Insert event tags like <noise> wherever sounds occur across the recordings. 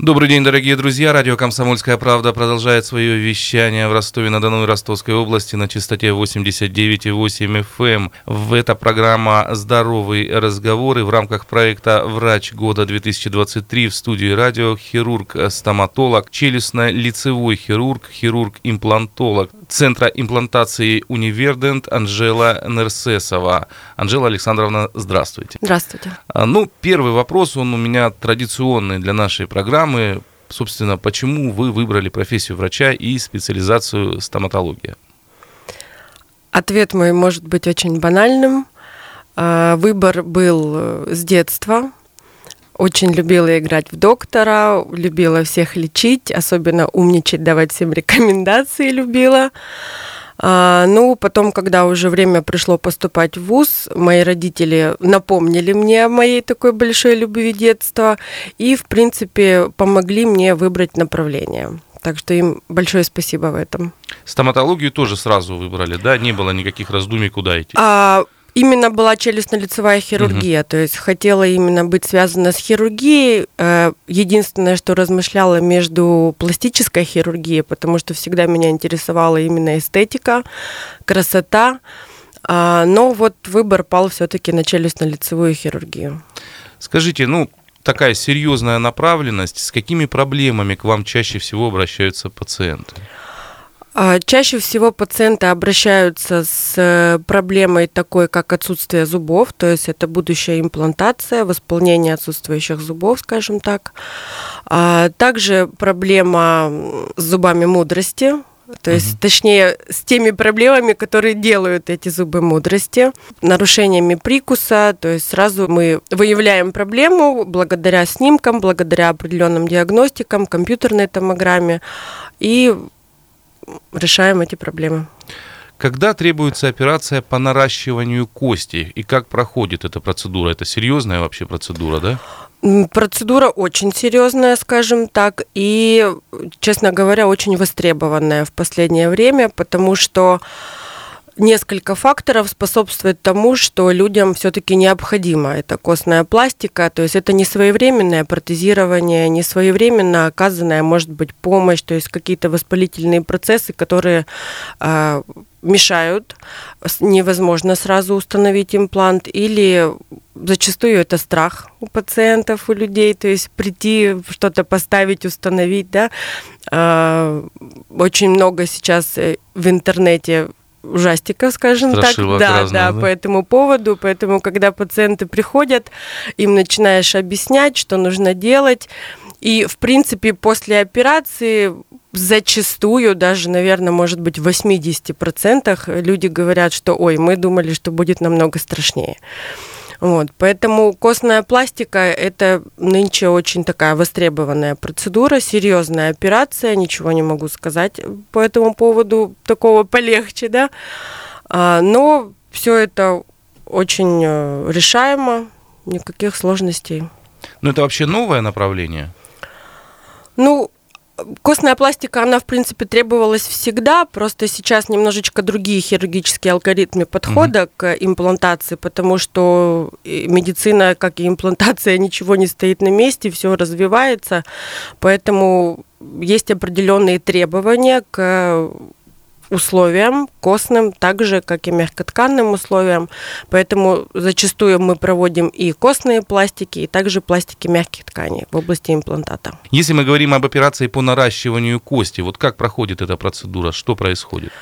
Добрый день, дорогие друзья. Радио «Комсомольская правда» продолжает свое вещание в Ростове-на-Дону и Ростовской области на частоте 89,8 FM. В эта программа «Здоровый разговор» и в рамках проекта «Врач года 2023» в студии радио хирург-стоматолог, челюстно-лицевой хирург, хирург-имплантолог Центра имплантации «Универдент» Анжела Нерсесова. Анжела Александровна, здравствуйте. Здравствуйте. А, ну, первый вопрос, он у меня традиционный для нашей программы программы, собственно, почему вы выбрали профессию врача и специализацию стоматология? Ответ мой может быть очень банальным. А, выбор был э, с детства. Очень любила играть в доктора, любила всех лечить, особенно умничать, давать всем рекомендации любила. А, ну, потом, когда уже время пришло поступать в ВУЗ, мои родители напомнили мне о моей такой большой любви детства и, в принципе, помогли мне выбрать направление. Так что им большое спасибо в этом. Стоматологию тоже сразу выбрали, да? Не было никаких раздумий, куда идти? А, именно была челюстно-лицевая хирургия, угу. то есть хотела именно быть связана с хирургией. Э, единственное, что размышляла между пластической хирургией, потому что всегда меня интересовала именно эстетика, красота. А, но вот выбор пал все-таки на челюстно-лицевую хирургию. Скажите, ну, такая серьезная направленность, с какими проблемами к вам чаще всего обращаются пациенты? А, чаще всего пациенты обращаются с э, проблемой такой, как отсутствие зубов, то есть это будущая имплантация, восполнение отсутствующих зубов, скажем так. А, также проблема с зубами мудрости, то есть, угу. точнее, с теми проблемами, которые делают эти зубы мудрости, нарушениями прикуса. То есть сразу мы выявляем проблему благодаря снимкам, благодаря определенным диагностикам, компьютерной томограмме и решаем эти проблемы. Когда требуется операция по наращиванию кости и как проходит эта процедура? Это серьезная вообще процедура, да? Процедура очень серьезная, скажем так, и, честно говоря, очень востребованная в последнее время, потому что несколько факторов способствует тому, что людям все-таки необходима эта костная пластика, то есть это не своевременное протезирование, не своевременно оказанная, может быть, помощь, то есть какие-то воспалительные процессы, которые э, мешают, невозможно сразу установить имплант, или зачастую это страх у пациентов, у людей, то есть прийти, что-то поставить, установить, да. Э, очень много сейчас э, в интернете ужастиков, скажем Страшилок так. Да, разных, да, да, по этому поводу. Поэтому, когда пациенты приходят, им начинаешь объяснять, что нужно делать. И, в принципе, после операции зачастую, даже, наверное, может быть, в 80% люди говорят, что, ой, мы думали, что будет намного страшнее. Вот, поэтому костная пластика – это нынче очень такая востребованная процедура, серьезная операция, ничего не могу сказать по этому поводу, такого полегче, да. А, но все это очень э, решаемо, никаких сложностей. Ну, это вообще новое направление? Ну, Костная пластика, она, в принципе, требовалась всегда, просто сейчас немножечко другие хирургические алгоритмы подхода угу. к имплантации, потому что медицина, как и имплантация, <laughs> ничего не стоит на месте, все развивается, поэтому есть определенные требования к условиям костным, так же, как и мягкотканным условиям. Поэтому зачастую мы проводим и костные пластики, и также пластики мягких тканей в области имплантата. Если мы говорим об операции по наращиванию кости, вот как проходит эта процедура, что происходит?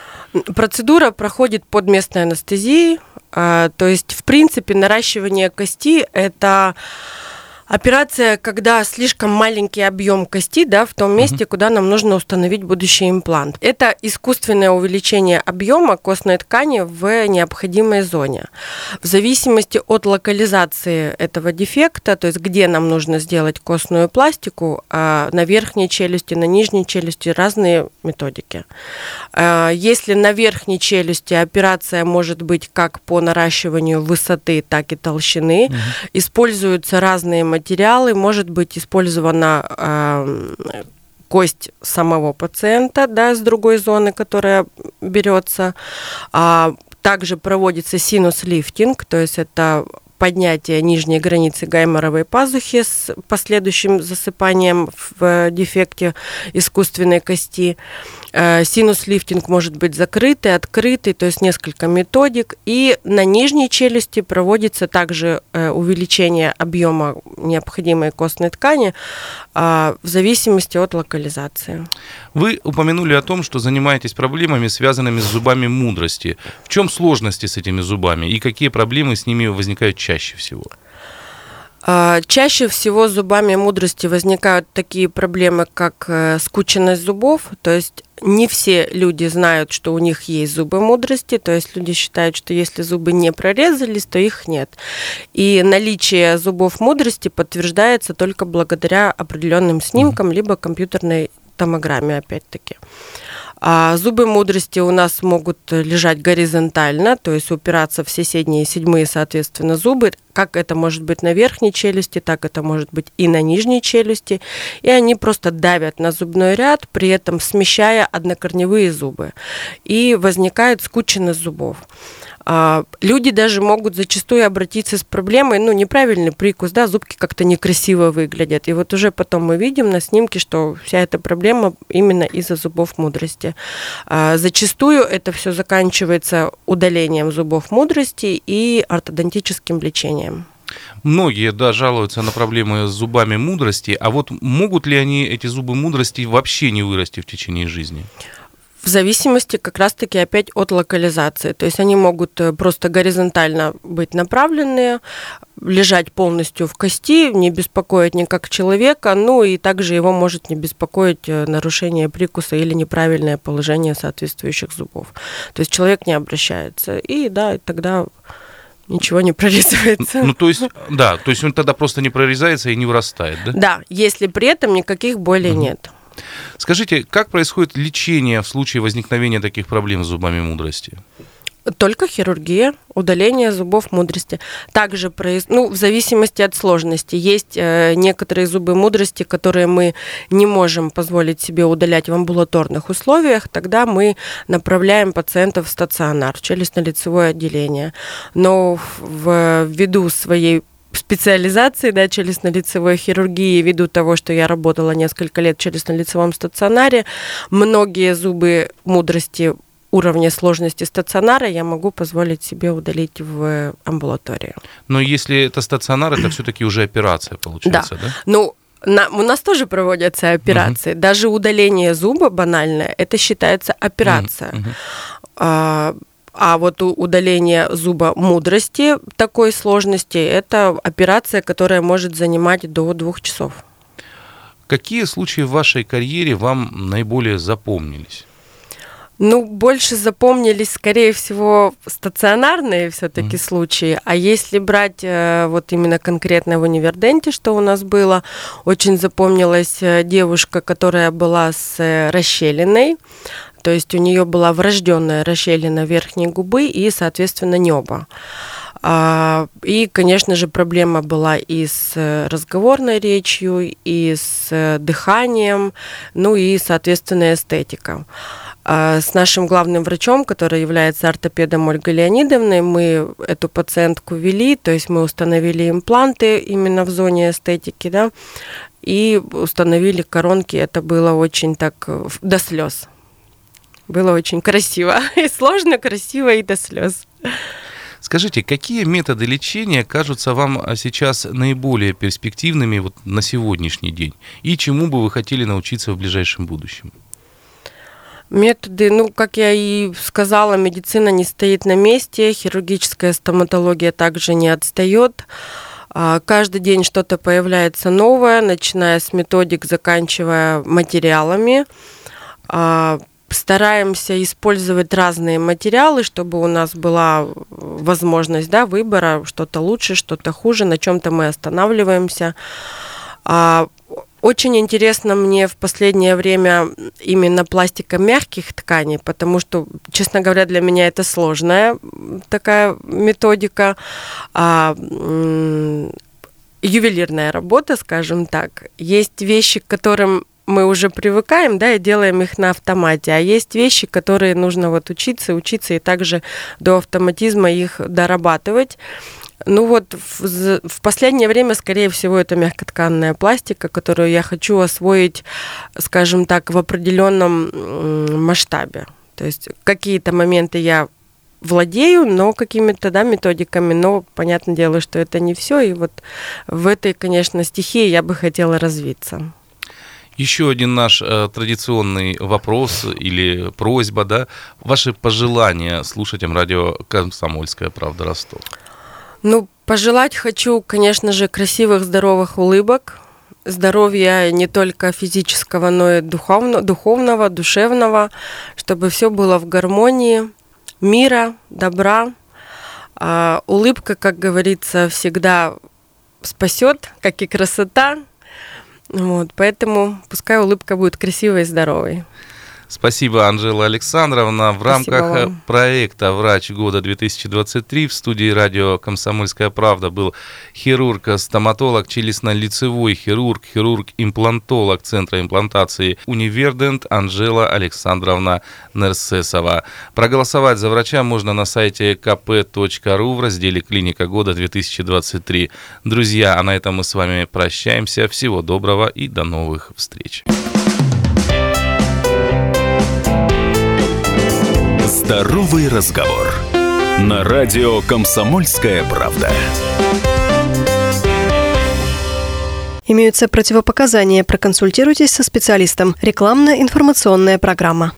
Процедура проходит под местной анестезией, а, то есть, в принципе, наращивание кости – это Операция, когда слишком маленький объем кости да, в том месте, угу. куда нам нужно установить будущий имплант. Это искусственное увеличение объема костной ткани в необходимой зоне. В зависимости от локализации этого дефекта, то есть где нам нужно сделать костную пластику, а, на верхней челюсти, на нижней челюсти разные методики. А, если на верхней челюсти операция может быть как по наращиванию высоты, так и толщины, угу. используются разные материалы, может быть использована э, кость самого пациента, да, с другой зоны, которая берется. А, также проводится синус-лифтинг, то есть это поднятие нижней границы гайморовой пазухи с последующим засыпанием в дефекте искусственной кости. Э, синус-лифтинг может быть закрытый, открытый, то есть несколько методик. И на нижней челюсти проводится также э, увеличение объема необходимой костной ткани а, в зависимости от локализации. Вы упомянули о том, что занимаетесь проблемами, связанными с зубами мудрости. В чем сложности с этими зубами и какие проблемы с ними возникают чаще всего? А, чаще всего с зубами мудрости возникают такие проблемы, как э, скученность зубов, то есть не все люди знают, что у них есть зубы мудрости, то есть люди считают, что если зубы не прорезались, то их нет. И наличие зубов мудрости подтверждается только благодаря определенным снимкам, либо компьютерной томограмме, опять-таки. А зубы мудрости у нас могут лежать горизонтально, то есть упираться в соседние седьмые, соответственно, зубы. Как это может быть на верхней челюсти, так это может быть и на нижней челюсти. И они просто давят на зубной ряд, при этом смещая однокорневые зубы. И возникает скученность зубов. А, люди даже могут зачастую обратиться с проблемой, ну, неправильный прикус, да, зубки как-то некрасиво выглядят. И вот уже потом мы видим на снимке, что вся эта проблема именно из-за зубов мудрости. А, зачастую это все заканчивается удалением зубов мудрости и ортодонтическим лечением. Многие, да, жалуются на проблемы с зубами мудрости, а вот могут ли они, эти зубы мудрости, вообще не вырасти в течение жизни? В зависимости как раз-таки опять от локализации. То есть они могут э, просто горизонтально быть направленные, лежать полностью в кости, не беспокоить никак человека, ну и также его может не беспокоить э, нарушение прикуса или неправильное положение соответствующих зубов. То есть человек не обращается. И да, тогда ничего не прорезается. Ну, то есть, да, то есть он тогда просто не прорезается и не вырастает, да? Да, если при этом никаких болей угу. нет. Скажите, как происходит лечение в случае возникновения таких проблем с зубами мудрости? Только хирургия, удаление зубов мудрости. Также, ну, в зависимости от сложности. Есть э, некоторые зубы мудрости, которые мы не можем позволить себе удалять в амбулаторных условиях. Тогда мы направляем пациентов в стационар, в челюстно-лицевое отделение. Но в, ввиду своей специализации, да, челюстно-лицевой хирургии, ввиду того, что я работала несколько лет в челюстно-лицевом стационаре, многие зубы мудрости уровня сложности стационара я могу позволить себе удалить в амбулаторию. Но если это стационар, это все-таки уже операция получается, да? да? Ну, на, у нас тоже проводятся операции. Угу. Даже удаление зуба банальное, это считается операция. Угу. А, а вот удаление зуба мудрости такой сложности – это операция, которая может занимать до двух часов. Какие случаи в вашей карьере вам наиболее запомнились? Ну, больше запомнились, скорее всего, стационарные все-таки mm. случаи. А если брать э, вот именно конкретно в универденте, что у нас было, очень запомнилась э, девушка, которая была с э, расщелиной. То есть у нее была врожденная расщелина верхней губы и, соответственно, небо. А, и, конечно же, проблема была и с разговорной речью, и с дыханием, ну и, соответственно, эстетика. А, с нашим главным врачом, который является ортопедом Ольгой Леонидовной, мы эту пациентку вели, то есть мы установили импланты именно в зоне эстетики, да, и установили коронки. Это было очень так до слез. Было очень красиво. <laughs> И сложно, красиво и до слез. Скажите, какие методы лечения кажутся вам а, сейчас наиболее перспективными вот на сегодняшний день? И чему бы вы хотели научиться в ближайшем будущем? Методы, ну, как я и сказала, медицина не стоит на месте, хирургическая стоматология также не отстает. А, каждый день что-то появляется новое, начиная с методик, заканчивая материалами. А, стараемся использовать разные материалы, чтобы у нас была возможность да, выбора, что-то лучше, что-то хуже, на чем-то мы останавливаемся. Очень интересно мне в последнее время именно пластика мягких тканей, потому что, честно говоря, для меня это сложная такая методика. А, ювелирная работа, скажем так. Есть вещи, к которым мы уже привыкаем, да, и делаем их на автомате. А есть вещи, которые нужно вот учиться, учиться и также до автоматизма их дорабатывать. Ну вот в, в последнее время, скорее всего, это мягкотканная пластика, которую я хочу освоить, скажем так, в определенном масштабе. То есть какие-то моменты я владею, но какими-то да, методиками, но понятное дело, что это не все. И вот в этой, конечно, стихии я бы хотела развиться. Еще один наш э, традиционный вопрос или просьба, да, ваши пожелания слушателям радио «Комсомольская правда Ростов». Ну, пожелать хочу, конечно же, красивых, здоровых улыбок, здоровья не только физического, но и духовно, духовного, душевного, чтобы все было в гармонии, мира, добра. А, улыбка, как говорится, всегда спасет, как и красота. Вот, поэтому пускай улыбка будет красивой и здоровой. Спасибо, Анжела Александровна. В Спасибо рамках вам. проекта «Врач года 2023» в студии радио «Комсомольская правда» был хирург-стоматолог, челюстно-лицевой хирург, хирург-имплантолог Центра имплантации «Универдент» Анжела Александровна Нерсесова. Проголосовать за врача можно на сайте kp.ru в разделе «Клиника года 2023». Друзья, а на этом мы с вами прощаемся. Всего доброго и до новых встреч. Здоровый разговор. На радио «Комсомольская правда». Имеются противопоказания. Проконсультируйтесь со специалистом. Рекламно-информационная программа.